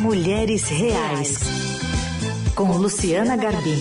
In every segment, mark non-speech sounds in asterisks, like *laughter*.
Mulheres Reais, com Luciana Garbim.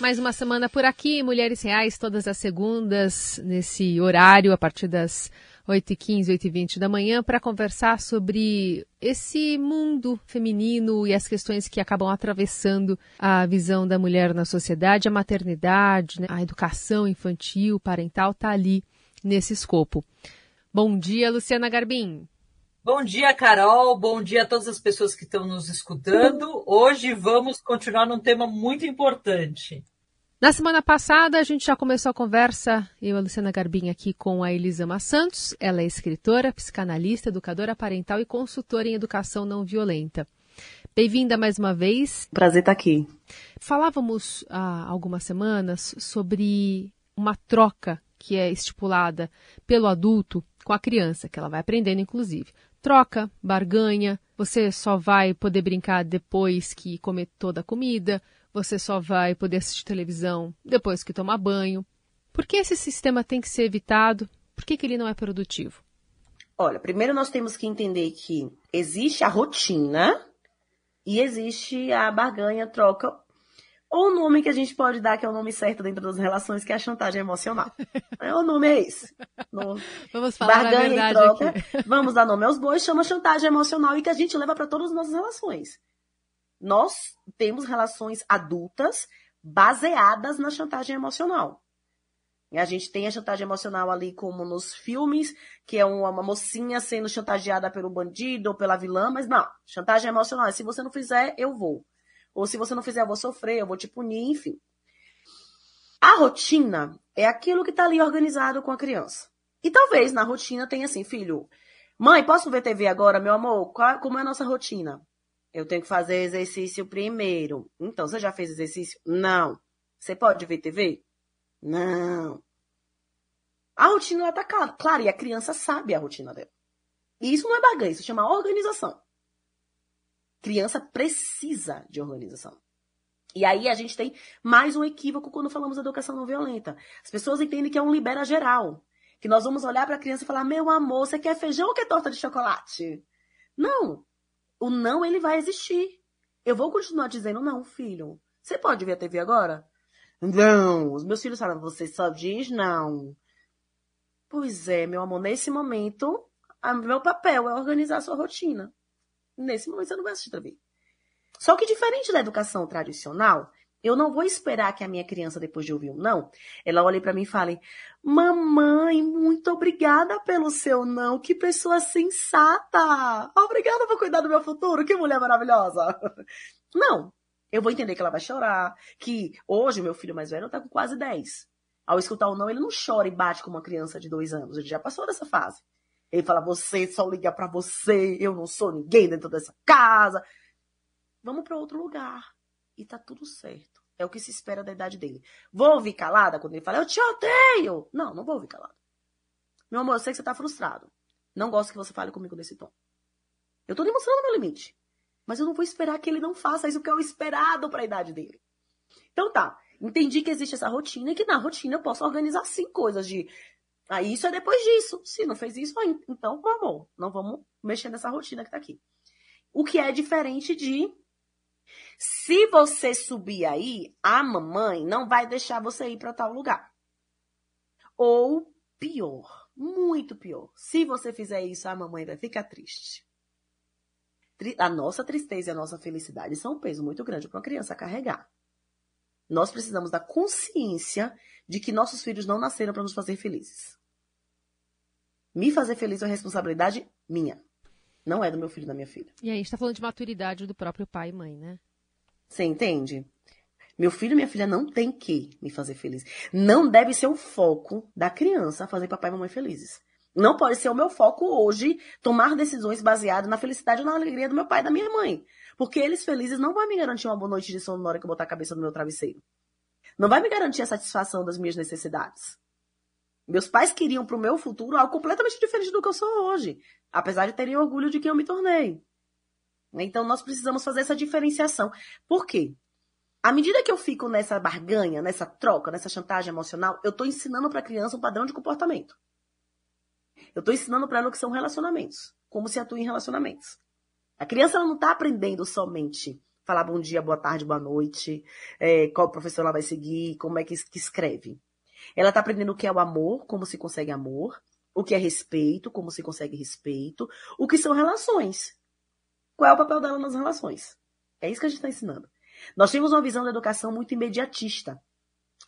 Mais uma semana por aqui, Mulheres Reais, todas as segundas, nesse horário, a partir das 8h15, 8h20 da manhã, para conversar sobre esse mundo feminino e as questões que acabam atravessando a visão da mulher na sociedade, a maternidade, né? a educação infantil, parental, está ali nesse escopo. Bom dia, Luciana Garbim. Bom dia, Carol. Bom dia a todas as pessoas que estão nos escutando. Hoje vamos continuar num tema muito importante. Na semana passada, a gente já começou a conversa, eu, a Luciana Garbim, aqui com a Elisama Santos. Ela é escritora, psicanalista, educadora parental e consultora em educação não violenta. Bem-vinda mais uma vez. Prazer estar aqui. Falávamos há algumas semanas sobre uma troca que é estipulada pelo adulto com a criança, que ela vai aprendendo, inclusive troca, barganha, você só vai poder brincar depois que comer toda a comida, você só vai poder assistir televisão depois que tomar banho. Por que esse sistema tem que ser evitado? Por que, que ele não é produtivo? Olha, primeiro nós temos que entender que existe a rotina e existe a barganha, troca ou o nome que a gente pode dar, que é o nome certo dentro das relações, que é a chantagem emocional. É, o nome é esse. No... Vamos falar Barganha a verdade troca. Aqui. Vamos dar nome aos bois, chama chantagem emocional e que a gente leva para todas as nossas relações. Nós temos relações adultas baseadas na chantagem emocional. E a gente tem a chantagem emocional ali, como nos filmes, que é uma mocinha sendo chantageada pelo bandido ou pela vilã, mas não, chantagem emocional. Se você não fizer, eu vou. Ou se você não fizer, eu vou sofrer, eu vou te punir, enfim. A rotina é aquilo que está ali organizado com a criança. E talvez na rotina tenha assim, filho, mãe, posso ver TV agora, meu amor? Qual, como é a nossa rotina? Eu tenho que fazer exercício primeiro. Então, você já fez exercício? Não. Você pode ver TV? Não. A rotina está clara, claro, e a criança sabe a rotina dela. E isso não é barganha, isso chama organização. Criança precisa de organização. E aí a gente tem mais um equívoco quando falamos de educação não violenta. As pessoas entendem que é um libera geral. Que nós vamos olhar para a criança e falar: meu amor, você quer feijão ou quer torta de chocolate? Não. O não, ele vai existir. Eu vou continuar dizendo: não, filho. Você pode ver a TV agora? Não. Os meus filhos falam: você só diz não. Pois é, meu amor, nesse momento, meu papel é organizar a sua rotina. Nesse momento você não vai assistir TV. Só que diferente da educação tradicional, eu não vou esperar que a minha criança, depois de ouvir um não, ela olhe para mim e fale: Mamãe, muito obrigada pelo seu não. Que pessoa sensata. Obrigada por cuidar do meu futuro. Que mulher maravilhosa. *laughs* Não. Eu vou entender que ela vai chorar. Que hoje o meu filho mais velho está com quase 10. Ao escutar o não, ele não chora e bate como uma criança de dois anos. Ele já passou dessa fase. Ele fala: você só liga para você, eu não sou ninguém dentro dessa casa. Vamos para outro lugar. E tá tudo certo. É o que se espera da idade dele. Vou ouvir calada quando ele fala: eu te odeio. Não, não vou ouvir calada. Meu amor, eu sei que você tá frustrado. Não gosto que você fale comigo desse tom. Eu tô demonstrando meu limite. Mas eu não vou esperar que ele não faça isso que é o esperado para a idade dele. Então tá, entendi que existe essa rotina e que na rotina eu posso organizar sim coisas de Aí isso é depois disso. Se não fez isso, então, vamos, não vamos mexer nessa rotina que tá aqui. O que é diferente de se você subir aí, a mamãe não vai deixar você ir para tal lugar. Ou pior, muito pior. Se você fizer isso, a mamãe vai ficar triste. A nossa tristeza e a nossa felicidade são um peso muito grande para uma criança carregar. Nós precisamos da consciência de que nossos filhos não nasceram para nos fazer felizes. Me fazer feliz é uma responsabilidade minha. Não é do meu filho e da minha filha. E aí, a gente está falando de maturidade do próprio pai e mãe, né? Você entende? Meu filho e minha filha não tem que me fazer feliz. Não deve ser o foco da criança fazer papai e mamãe felizes. Não pode ser o meu foco hoje tomar decisões baseadas na felicidade ou na alegria do meu pai e da minha mãe. Porque eles felizes não vão me garantir uma boa noite de sono na hora que eu botar a cabeça no meu travesseiro. Não vai me garantir a satisfação das minhas necessidades. Meus pais queriam para o meu futuro algo completamente diferente do que eu sou hoje, apesar de terem orgulho de quem eu me tornei. Então nós precisamos fazer essa diferenciação. Por quê? À medida que eu fico nessa barganha, nessa troca, nessa chantagem emocional, eu estou ensinando para a criança um padrão de comportamento. Eu estou ensinando para ela o que são relacionamentos. como se atua em relacionamentos. A criança não está aprendendo somente falar bom dia, boa tarde, boa noite, é, qual professor ela vai seguir, como é que, que escreve. Ela está aprendendo o que é o amor, como se consegue amor, o que é respeito, como se consegue respeito, o que são relações. Qual é o papel dela nas relações? É isso que a gente está ensinando. Nós temos uma visão da educação muito imediatista.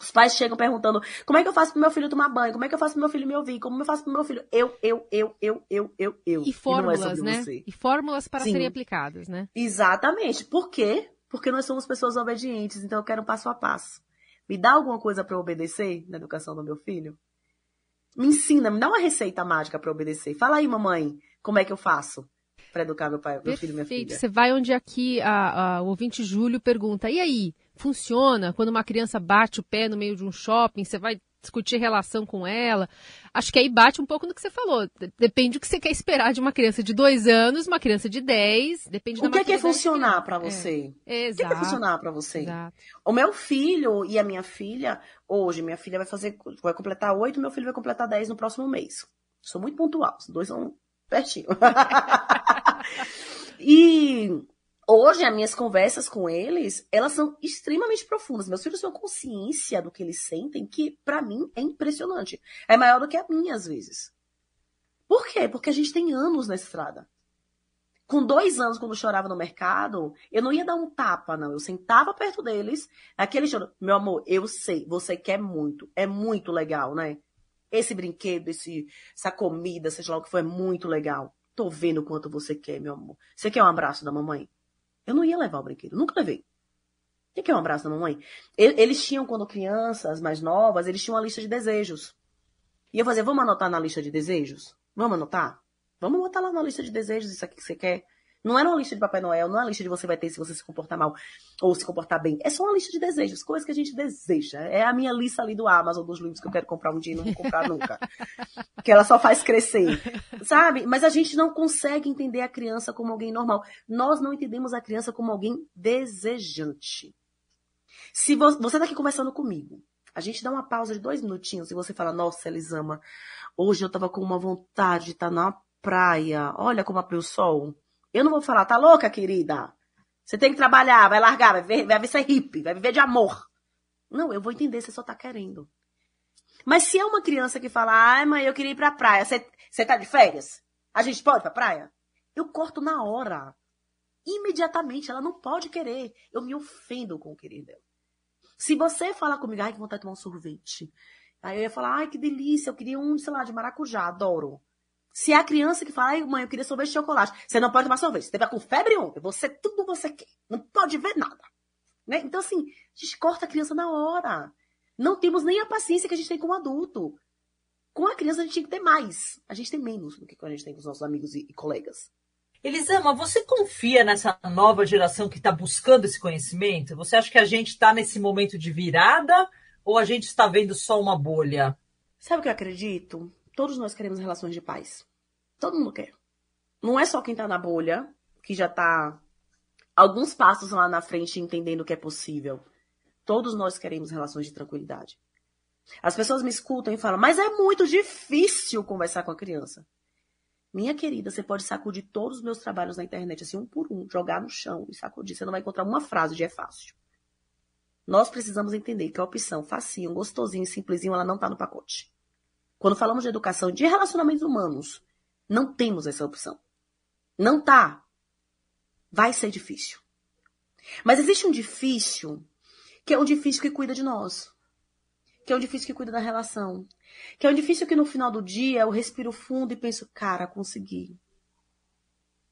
Os pais chegam perguntando: como é que eu faço pro meu filho tomar banho? Como é que eu faço pro meu filho me ouvir? Como eu faço pro meu filho? Eu, eu, eu, eu, eu, eu, eu. E fórmulas, e é né? Você. E fórmulas para Sim. serem aplicadas, né? Exatamente. Por quê? Porque nós somos pessoas obedientes, então eu quero passo a passo. Me dá alguma coisa para obedecer na educação do meu filho? Me ensina, me dá uma receita mágica para obedecer. Fala aí, mamãe, como é que eu faço? Para educar meu pai, meu filho e minha filha. Você vai onde aqui a, a, o ouvinte Júlio pergunta: e aí? Funciona quando uma criança bate o pé no meio de um shopping? Você vai discutir relação com ela? Acho que aí bate um pouco no que você falou. Depende do que você quer esperar de uma criança de dois anos, uma criança de dez. Depende o que é que é funcionar para você? É. Exato. O que é, funcionar para você? Exato. O meu filho e a minha filha, hoje, minha filha vai fazer, vai completar oito, meu filho vai completar dez no próximo mês. Sou muito pontual, os dois são pertinho. *laughs* e hoje as minhas conversas com eles, elas são extremamente profundas. Meus filhos têm uma consciência do que eles sentem que para mim é impressionante. É maior do que a minha às vezes. Por quê? Porque a gente tem anos na estrada. Com dois anos, quando eu chorava no mercado, eu não ia dar um tapa, não. Eu sentava perto deles, aquele choro. Meu amor, eu sei, você quer muito. É muito legal, né? Esse brinquedo, esse, essa comida, seja lá o que for, é muito legal. Tô vendo o quanto você quer, meu amor. Você quer um abraço da mamãe? Eu não ia levar o brinquedo, nunca levei. Quem quer um abraço da mamãe? Eles tinham, quando crianças mais novas, eles tinham uma lista de desejos. E eu fazia, vamos anotar na lista de desejos? Vamos anotar? Vamos botar lá na lista de desejos isso aqui que você quer. Não era uma lista de Papai Noel, não é uma lista de você vai ter se você se comportar mal ou se comportar bem. É só uma lista de desejos, coisas que a gente deseja. É a minha lista ali do Amazon, dos livros que eu quero comprar um dia e não vou comprar *laughs* nunca. que ela só faz crescer. Sabe? Mas a gente não consegue entender a criança como alguém normal. Nós não entendemos a criança como alguém desejante. Se você tá aqui conversando comigo, a gente dá uma pausa de dois minutinhos e você fala, nossa, Elisama, hoje eu tava com uma vontade de estar tá na praia. Olha como abriu o sol. Eu não vou falar, tá louca, querida? Você tem que trabalhar, vai largar, vai, ver, vai ser hippie, vai viver de amor. Não, eu vou entender, você só tá querendo. Mas se é uma criança que fala, ai, mãe, eu queria ir pra praia, você, você tá de férias? A gente pode ir pra praia? Eu corto na hora. Imediatamente, ela não pode querer. Eu me ofendo com o querer dela. Se você falar comigo, ai, que vontade de tomar um sorvete. Aí eu ia falar, ai, que delícia, eu queria um, sei lá, de maracujá, adoro. Se é a criança que fala, ai, mãe, eu queria sorvete de chocolate, você não pode tomar sorvete. Você teve com febre ontem, você tudo você quer. Não pode ver nada. Né? Então, assim, a gente corta a criança na hora. Não temos nem a paciência que a gente tem com o adulto. Com a criança a gente tem que ter mais. A gente tem menos do que quando a gente tem com os nossos amigos e, e colegas. Elisama, você confia nessa nova geração que está buscando esse conhecimento? Você acha que a gente está nesse momento de virada ou a gente está vendo só uma bolha? Sabe o que eu acredito? Todos nós queremos relações de paz. Todo mundo quer. Não é só quem tá na bolha, que já tá alguns passos lá na frente entendendo que é possível. Todos nós queremos relações de tranquilidade. As pessoas me escutam e falam, mas é muito difícil conversar com a criança. Minha querida, você pode sacudir todos os meus trabalhos na internet, assim, um por um, jogar no chão e sacudir. Você não vai encontrar uma frase de é fácil. Nós precisamos entender que a opção facinho, gostosinho, simplesinho, ela não está no pacote. Quando falamos de educação de relacionamentos humanos, não temos essa opção. Não tá. Vai ser difícil. Mas existe um difícil que é um difícil que cuida de nós. Que é um difícil que cuida da relação. Que é um difícil que no final do dia eu respiro fundo e penso, cara, consegui.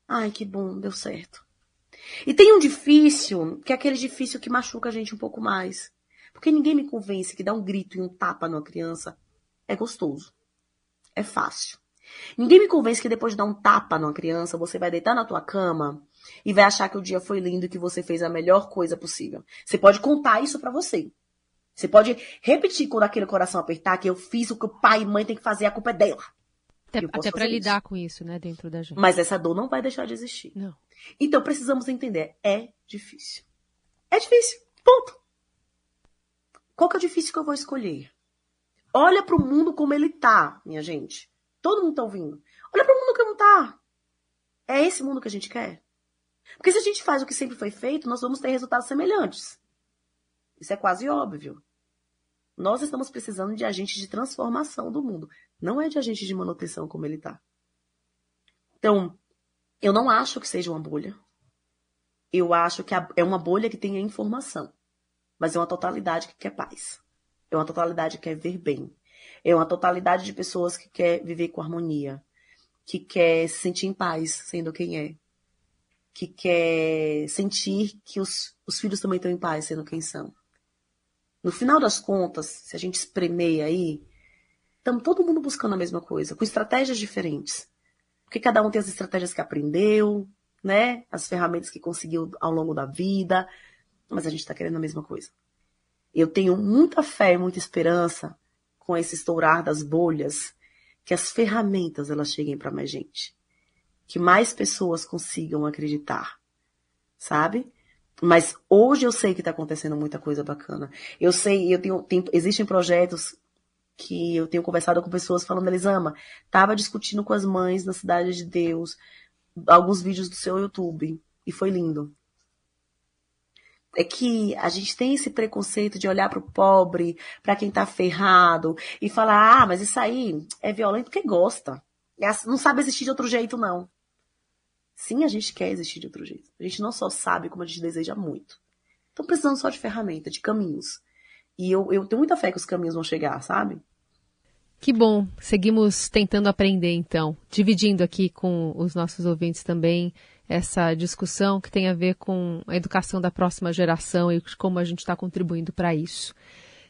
Ai, que bom, deu certo. E tem um difícil, que é aquele difícil que machuca a gente um pouco mais. Porque ninguém me convence que dar um grito e um tapa numa criança é gostoso. É fácil. Ninguém me convence que depois de dar um tapa numa criança, você vai deitar na tua cama e vai achar que o dia foi lindo e que você fez a melhor coisa possível. Você pode contar isso para você. Você pode repetir quando aquele coração apertar que eu fiz o que o pai e mãe tem que fazer, a culpa é dela. Até, até para lidar com isso, né, dentro da gente. Mas essa dor não vai deixar de existir. Não. Então precisamos entender, é difícil. É difícil. Ponto. Qual que é o difícil que eu vou escolher? Olha para o mundo como ele tá, minha gente. Todo mundo tá ouvindo. Olha para o mundo como tá. É esse mundo que a gente quer? Porque se a gente faz o que sempre foi feito, nós vamos ter resultados semelhantes. Isso é quase óbvio. Nós estamos precisando de agentes de transformação do mundo, não é de agentes de manutenção como ele está. Então, eu não acho que seja uma bolha. Eu acho que é uma bolha que tem a informação, mas é uma totalidade que quer paz. É uma totalidade que quer ver bem. É uma totalidade de pessoas que quer viver com harmonia, que quer se sentir em paz sendo quem é, que quer sentir que os, os filhos também estão em paz sendo quem são. No final das contas, se a gente espremer aí, estamos todo mundo buscando a mesma coisa, com estratégias diferentes. Porque cada um tem as estratégias que aprendeu, né? As ferramentas que conseguiu ao longo da vida, mas a gente está querendo a mesma coisa. Eu tenho muita fé e muita esperança com esse estourar das bolhas, que as ferramentas elas cheguem para mais gente, que mais pessoas consigam acreditar, sabe? Mas hoje eu sei que está acontecendo muita coisa bacana. Eu sei, eu tenho, tem, existem projetos que eu tenho conversado com pessoas falando, Elisama, estava discutindo com as mães na Cidade de Deus, alguns vídeos do seu YouTube, e foi lindo. É que a gente tem esse preconceito de olhar para o pobre, para quem está ferrado, e falar, ah, mas isso aí é violento porque gosta. É não sabe existir de outro jeito, não. Sim, a gente quer existir de outro jeito. A gente não só sabe como a gente deseja muito. Então precisando só de ferramenta, de caminhos. E eu, eu tenho muita fé que os caminhos vão chegar, sabe? Que bom. Seguimos tentando aprender, então. Dividindo aqui com os nossos ouvintes também essa discussão que tem a ver com a educação da próxima geração e como a gente está contribuindo para isso.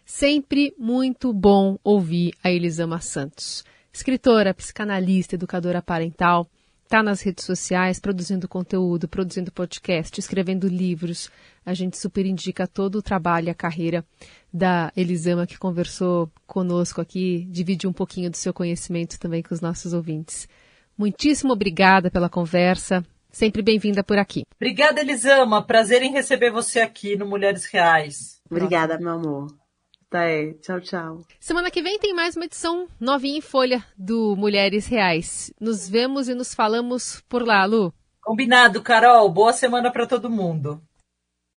Sempre muito bom ouvir a Elisama Santos, escritora, psicanalista, educadora parental está nas redes sociais produzindo conteúdo, produzindo podcast, escrevendo livros. A gente super indica todo o trabalho e a carreira da Elisama, que conversou conosco aqui, dividiu um pouquinho do seu conhecimento também com os nossos ouvintes. Muitíssimo obrigada pela conversa. Sempre bem-vinda por aqui. Obrigada, Elisama. Prazer em receber você aqui no Mulheres Reais. Obrigada, meu amor. Tá, é. Tchau, tchau. Semana que vem tem mais uma edição novinha em folha do Mulheres Reais. Nos vemos e nos falamos por lá, Lu. Combinado, Carol. Boa semana para todo mundo.